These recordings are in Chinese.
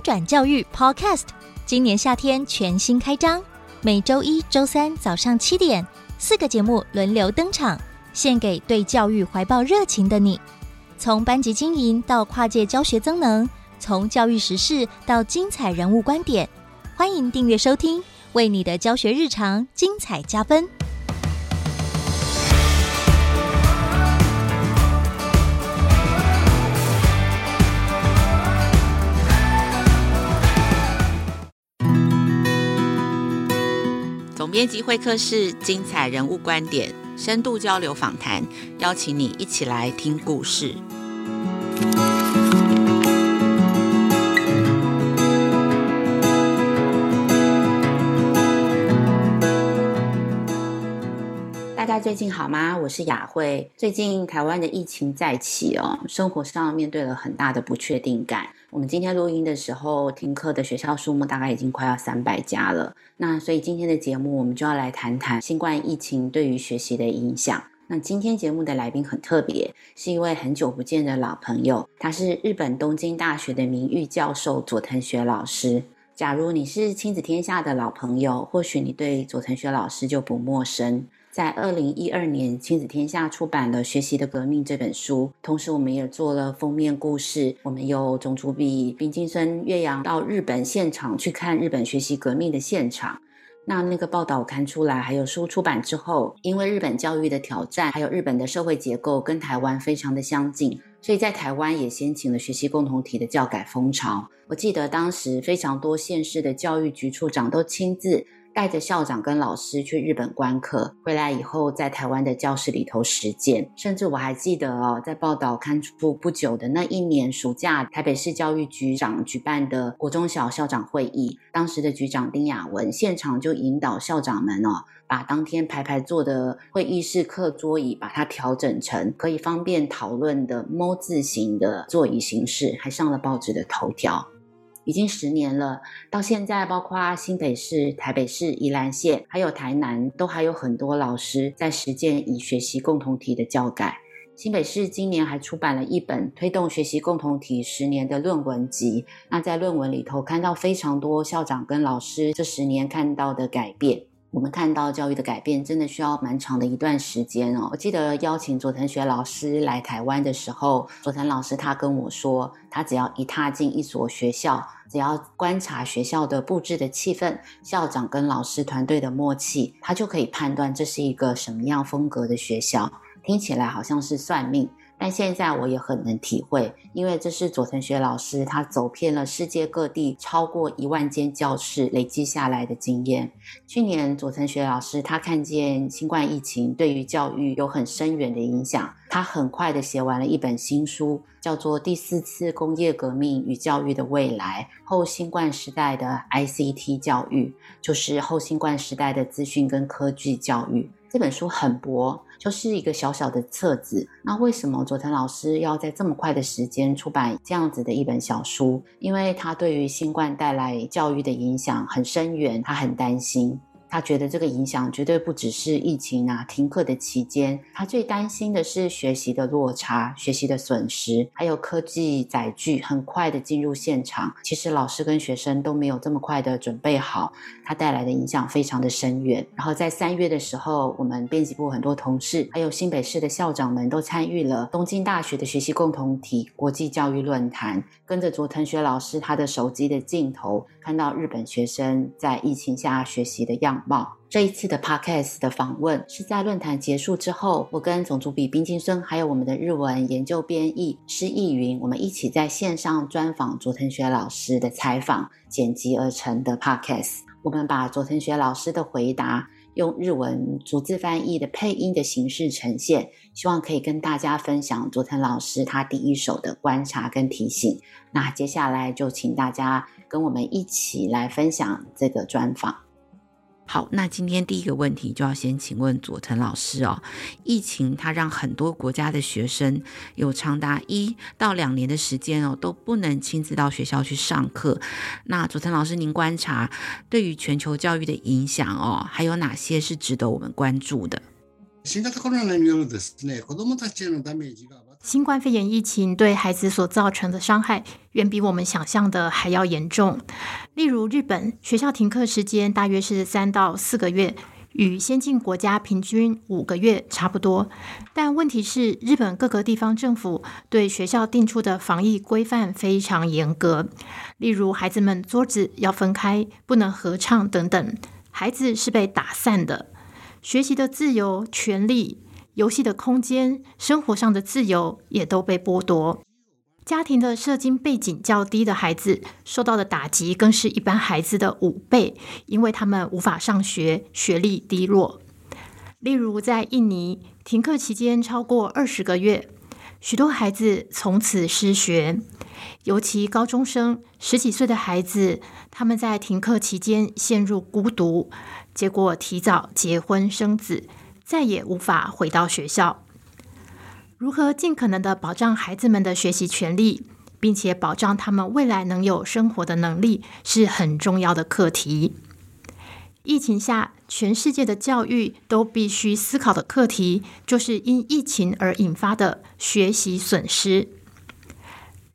转教育 Podcast，今年夏天全新开张，每周一、周三早上七点，四个节目轮流登场，献给对教育怀抱热情的你。从班级经营到跨界教学增能，从教育时事到精彩人物观点，欢迎订阅收听，为你的教学日常精彩加分。总编辑会客室，精彩人物观点，深度交流访谈，邀请你一起来听故事。大家最近好吗？我是雅慧。最近台湾的疫情再起哦，生活上面对了很大的不确定感。我们今天录音的时候，听课的学校数目大概已经快要三百家了。那所以今天的节目，我们就要来谈谈新冠疫情对于学习的影响。那今天节目的来宾很特别，是一位很久不见的老朋友，他是日本东京大学的名誉教授佐藤学老师。假如你是亲子天下的老朋友，或许你对佐藤学老师就不陌生。在二零一二年，亲子天下出版了《学习的革命》这本书，同时我们也做了封面故事。我们有总主笔冰晶孙岳阳到日本现场去看日本学习革命的现场。那那个报道刊出来，还有书出版之后，因为日本教育的挑战，还有日本的社会结构跟台湾非常的相近，所以在台湾也掀起了学习共同体的教改风潮。我记得当时非常多县市的教育局处长都亲自。带着校长跟老师去日本观课，回来以后在台湾的教室里头实践。甚至我还记得哦，在报道刊出不久的那一年暑假，台北市教育局长举办的国中小校长会议，当时的局长丁雅文现场就引导校长们哦，把当天排排坐的会议室课桌椅，把它调整成可以方便讨论的 ㄇ 字形的座椅形式，还上了报纸的头条。已经十年了，到现在，包括新北市、台北市、宜兰县，还有台南，都还有很多老师在实践以学习共同体的教改。新北市今年还出版了一本推动学习共同体十年的论文集。那在论文里头看到非常多校长跟老师这十年看到的改变。我们看到教育的改变，真的需要蛮长的一段时间哦。我记得邀请佐藤学老师来台湾的时候，佐藤老师他跟我说，他只要一踏进一所学校，只要观察学校的布置的气氛、校长跟老师团队的默契，他就可以判断这是一个什么样风格的学校。听起来好像是算命。但现在我也很能体会，因为这是佐藤学老师他走遍了世界各地超过一万间教室累积下来的经验。去年佐藤学老师他看见新冠疫情对于教育有很深远的影响，他很快的写完了一本新书，叫做《第四次工业革命与教育的未来：后新冠时代的 ICT 教育》，就是后新冠时代的资讯跟科技教育。这本书很薄。就是一个小小的册子，那为什么佐藤老师要在这么快的时间出版这样子的一本小书？因为他对于新冠带来教育的影响很深远，他很担心。他觉得这个影响绝对不只是疫情啊，停课的期间，他最担心的是学习的落差、学习的损失，还有科技载具很快的进入现场，其实老师跟学生都没有这么快的准备好，它带来的影响非常的深远。然后在三月的时候，我们编辑部很多同事，还有新北市的校长们都参与了东京大学的学习共同体国际教育论坛，跟着佐藤学老师他的手机的镜头，看到日本学生在疫情下学习的样子。这一次的 Podcast 的访问是在论坛结束之后，我跟总主笔冰晶生，还有我们的日文研究编译施逸云，我们一起在线上专访佐藤学老师的采访剪辑而成的 Podcast。我们把佐藤学老师的回答用日文逐字翻译的配音的形式呈现，希望可以跟大家分享佐藤老师他第一手的观察跟提醒。那接下来就请大家跟我们一起来分享这个专访。好，那今天第一个问题就要先请问佐藤老师哦。疫情它让很多国家的学生有长达一到两年的时间哦，都不能亲自到学校去上课。那佐藤老师，您观察对于全球教育的影响哦，还有哪些是值得我们关注的？新冠肺炎疫情对孩子所造成的伤害，远比我们想象的还要严重。例如，日本学校停课时间大约是三到四个月，与先进国家平均五个月差不多。但问题是，日本各个地方政府对学校定出的防疫规范非常严格，例如孩子们桌子要分开，不能合唱等等，孩子是被打散的。学习的自由、权利、游戏的空间、生活上的自由也都被剥夺。家庭的社经背景较低的孩子受到的打击更是一般孩子的五倍，因为他们无法上学，学历低落。例如，在印尼停课期间超过二十个月，许多孩子从此失学，尤其高中生、十几岁的孩子，他们在停课期间陷入孤独。结果提早结婚生子，再也无法回到学校。如何尽可能的保障孩子们的学习权利，并且保障他们未来能有生活的能力，是很重要的课题。疫情下，全世界的教育都必须思考的课题，就是因疫情而引发的学习损失。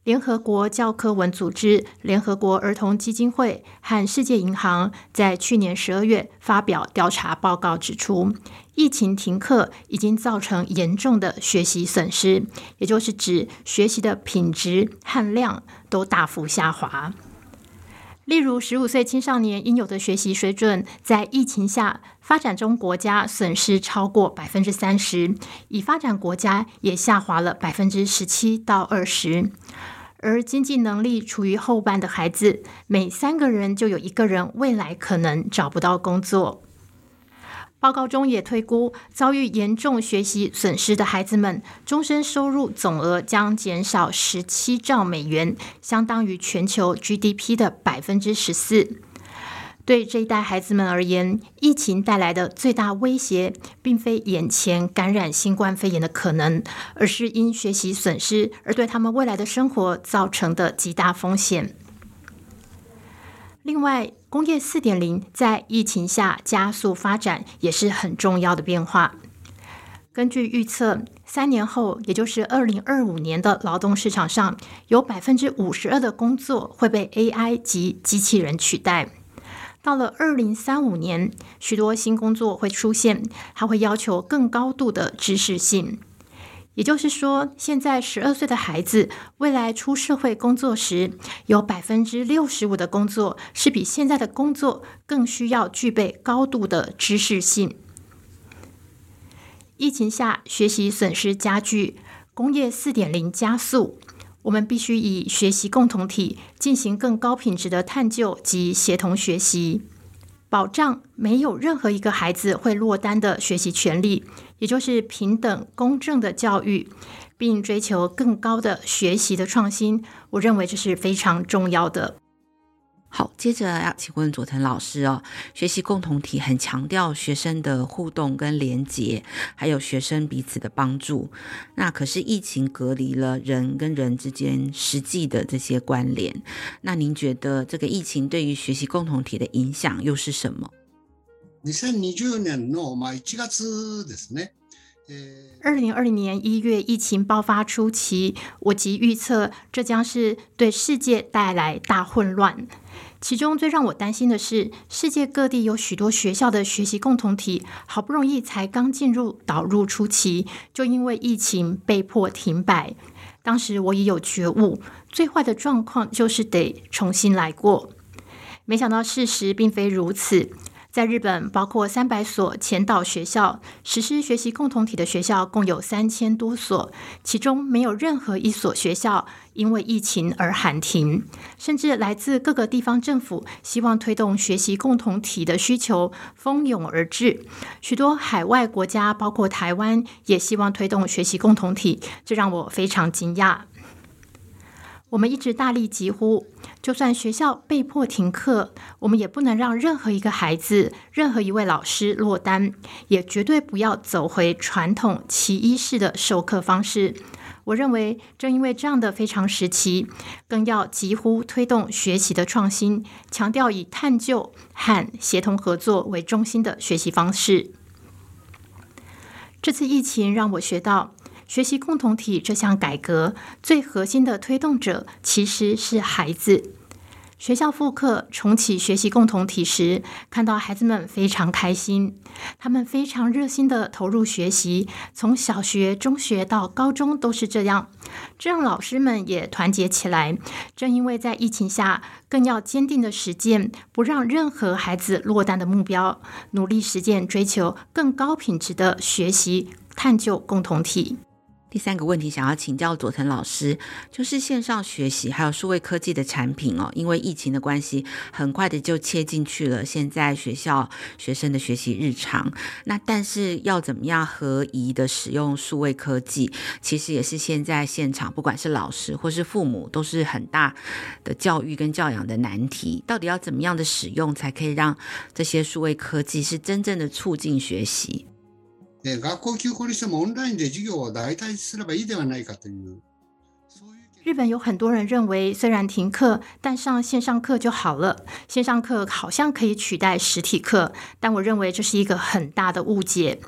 联合国教科文组织、联合国儿童基金会和世界银行在去年十二月发表调查报告，指出，疫情停课已经造成严重的学习损失，也就是指学习的品质和量都大幅下滑。例如，十五岁青少年应有的学习水准，在疫情下，发展中国家损失超过百分之三十，已发展国家也下滑了百分之十七到二十。而经济能力处于后半的孩子，每三个人就有一个人未来可能找不到工作。报告中也推估，遭遇严重学习损失的孩子们，终身收入总额将减少十七兆美元，相当于全球 GDP 的百分之十四。对这一代孩子们而言，疫情带来的最大威胁，并非眼前感染新冠肺炎的可能，而是因学习损失而对他们未来的生活造成的极大风险。另外，工业四点零在疫情下加速发展，也是很重要的变化。根据预测，三年后，也就是二零二五年的劳动市场上，有百分之五十二的工作会被 AI 及机器人取代。到了二零三五年，许多新工作会出现，还会要求更高度的知识性。也就是说，现在十二岁的孩子未来出社会工作时，有百分之六十五的工作是比现在的工作更需要具备高度的知识性。疫情下，学习损失加剧，工业四点零加速。我们必须以学习共同体进行更高品质的探究及协同学习，保障没有任何一个孩子会落单的学习权利，也就是平等公正的教育，并追求更高的学习的创新。我认为这是非常重要的。好，接着要请问佐藤老师哦，学习共同体很强调学生的互动跟连结，还有学生彼此的帮助。那可是疫情隔离了人跟人之间实际的这些关联。那您觉得这个疫情对于学习共同体的影响又是什么？二零二零年一月疫情爆发初期，我即预测这将是对世界带来大混乱。其中最让我担心的是，世界各地有许多学校的学习共同体，好不容易才刚进入导入初期，就因为疫情被迫停摆。当时我也有觉悟，最坏的状况就是得重新来过。没想到事实并非如此。在日本，包括三百所前导学校实施学习共同体的学校共有三千多所，其中没有任何一所学校因为疫情而喊停，甚至来自各个地方政府希望推动学习共同体的需求蜂拥而至，许多海外国家，包括台湾，也希望推动学习共同体，这让我非常惊讶。我们一直大力疾呼，就算学校被迫停课，我们也不能让任何一个孩子、任何一位老师落单，也绝对不要走回传统齐一式的授课方式。我认为，正因为这样的非常时期，更要疾呼推动学习的创新，强调以探究和协同合作为中心的学习方式。这次疫情让我学到，学习共同体这项改革最核心的推动者其实是孩子。学校复课重启学习共同体时，看到孩子们非常开心，他们非常热心地投入学习，从小学、中学到高中都是这样。这让老师们也团结起来。正因为在疫情下，更要坚定地实践不让任何孩子落单的目标，努力实践追求更高品质的学习探究共同体。第三个问题想要请教佐藤老师，就是线上学习还有数位科技的产品哦，因为疫情的关系，很快的就切进去了现在学校学生的学习日常。那但是要怎么样合宜的使用数位科技，其实也是现在现场不管是老师或是父母都是很大的教育跟教养的难题。到底要怎么样的使用，才可以让这些数位科技是真正的促进学习？学校休校にしてもオンラインで授业を代替すればいいではないかという。日本有很多人认为，虽然停课，但上线上课就好了。线上课好像可以取代实体课，但我认为这是一个很大的误解。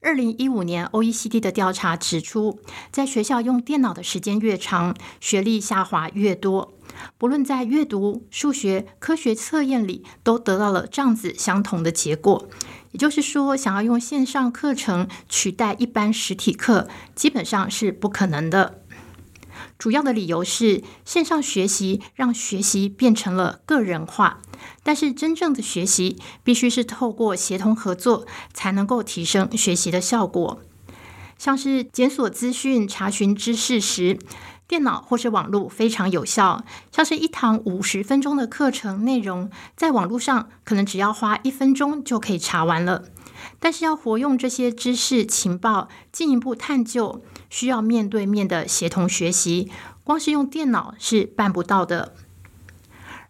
二零一五年 OECD 的调查指出，在学校用电脑的时间越长，学历下滑越多。不论在阅读、数学、科学测验里，都得到了这样子相同的结果。也就是说，想要用线上课程取代一般实体课，基本上是不可能的。主要的理由是，线上学习让学习变成了个人化，但是真正的学习必须是透过协同合作，才能够提升学习的效果。像是检索资讯、查询知识时，电脑或是网络非常有效，像是一堂五十分钟的课程内容，在网络上可能只要花一分钟就可以查完了。但是要活用这些知识情报，进一步探究，需要面对面的协同学习，光是用电脑是办不到的。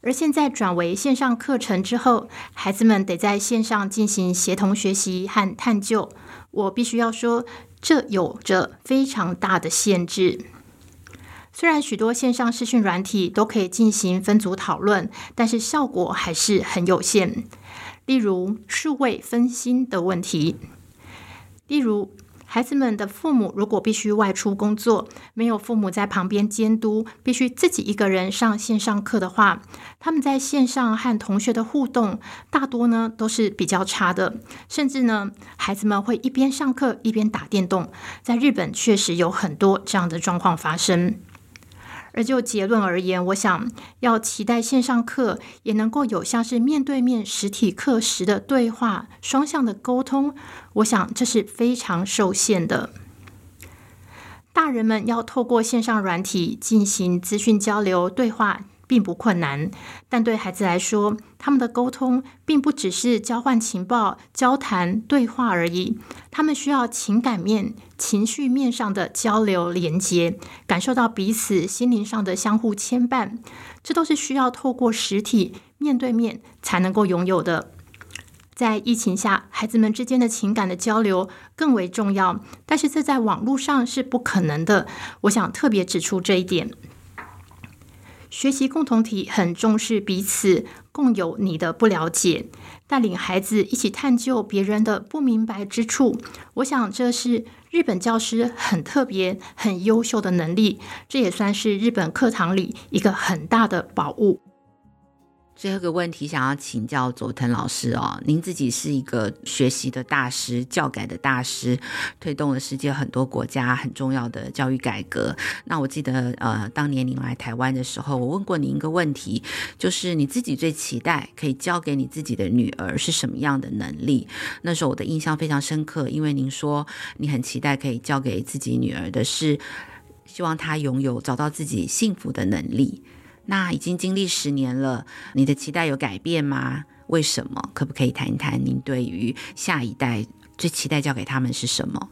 而现在转为线上课程之后，孩子们得在线上进行协同学习和探究，我必须要说，这有着非常大的限制。虽然许多线上视讯软体都可以进行分组讨论，但是效果还是很有限。例如数位分心的问题，例如孩子们的父母如果必须外出工作，没有父母在旁边监督，必须自己一个人上线上课的话，他们在线上和同学的互动大多呢都是比较差的，甚至呢孩子们会一边上课一边打电动。在日本确实有很多这样的状况发生。而就结论而言，我想要期待线上课也能够有像是面对面实体课时的对话、双向的沟通，我想这是非常受限的。大人们要透过线上软体进行资讯交流、对话。并不困难，但对孩子来说，他们的沟通并不只是交换情报、交谈、对话而已。他们需要情感面、情绪面上的交流连接，感受到彼此心灵上的相互牵绊。这都是需要透过实体面对面才能够拥有的。在疫情下，孩子们之间的情感的交流更为重要，但是这在网络上是不可能的。我想特别指出这一点。学习共同体很重视彼此共有你的不了解，带领孩子一起探究别人的不明白之处。我想这是日本教师很特别、很优秀的能力，这也算是日本课堂里一个很大的宝物。最后一个问题，想要请教佐藤老师哦。您自己是一个学习的大师、教改的大师，推动了世界很多国家很重要的教育改革。那我记得，呃，当年您来台湾的时候，我问过您一个问题，就是你自己最期待可以教给你自己的女儿是什么样的能力？那时候我的印象非常深刻，因为您说你很期待可以教给自己女儿的是，希望她拥有找到自己幸福的能力。那已经经历十年了，你的期待有改变吗？为什么？可不可以谈一谈您对于下一代最期待教给他们是什么？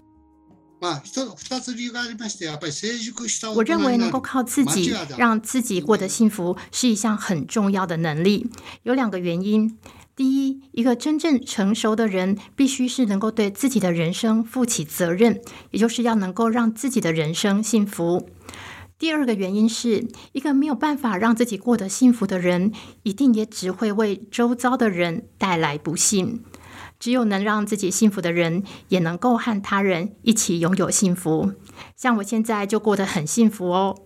我认为能够靠自己让自己过得幸福是一项很重要的能力。有两个原因：第一，一个真正成熟的人必须是能够对自己的人生负起责任，也就是要能够让自己的人生幸福。第二个原因是一个没有办法让自己过得幸福的人，一定也只会为周遭的人带来不幸。只有能让自己幸福的人，也能够和他人一起拥有幸福。像我现在就过得很幸福哦。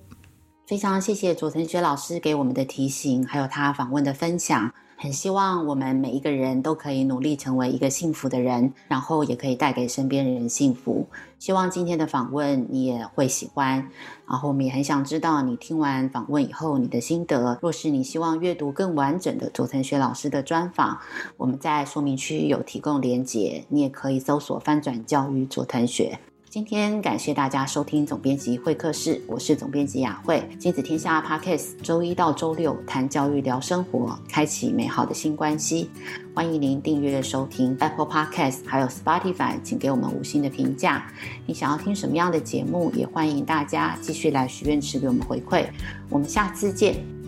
非常谢谢佐藤学老师给我们的提醒，还有他访问的分享。很希望我们每一个人都可以努力成为一个幸福的人，然后也可以带给身边人幸福。希望今天的访问你也会喜欢，然后我们也很想知道你听完访问以后你的心得。若是你希望阅读更完整的佐藤学老师的专访，我们在说明区有提供连结，你也可以搜索翻转教育佐藤学。今天感谢大家收听总编辑会客室，我是总编辑雅慧。亲子天下 Podcast 周一到周六谈教育聊生活，开启美好的新关系。欢迎您订阅收听 Apple Podcast，还有 Spotify，请给我们五星的评价。你想要听什么样的节目，也欢迎大家继续来许愿池给我们回馈。我们下次见。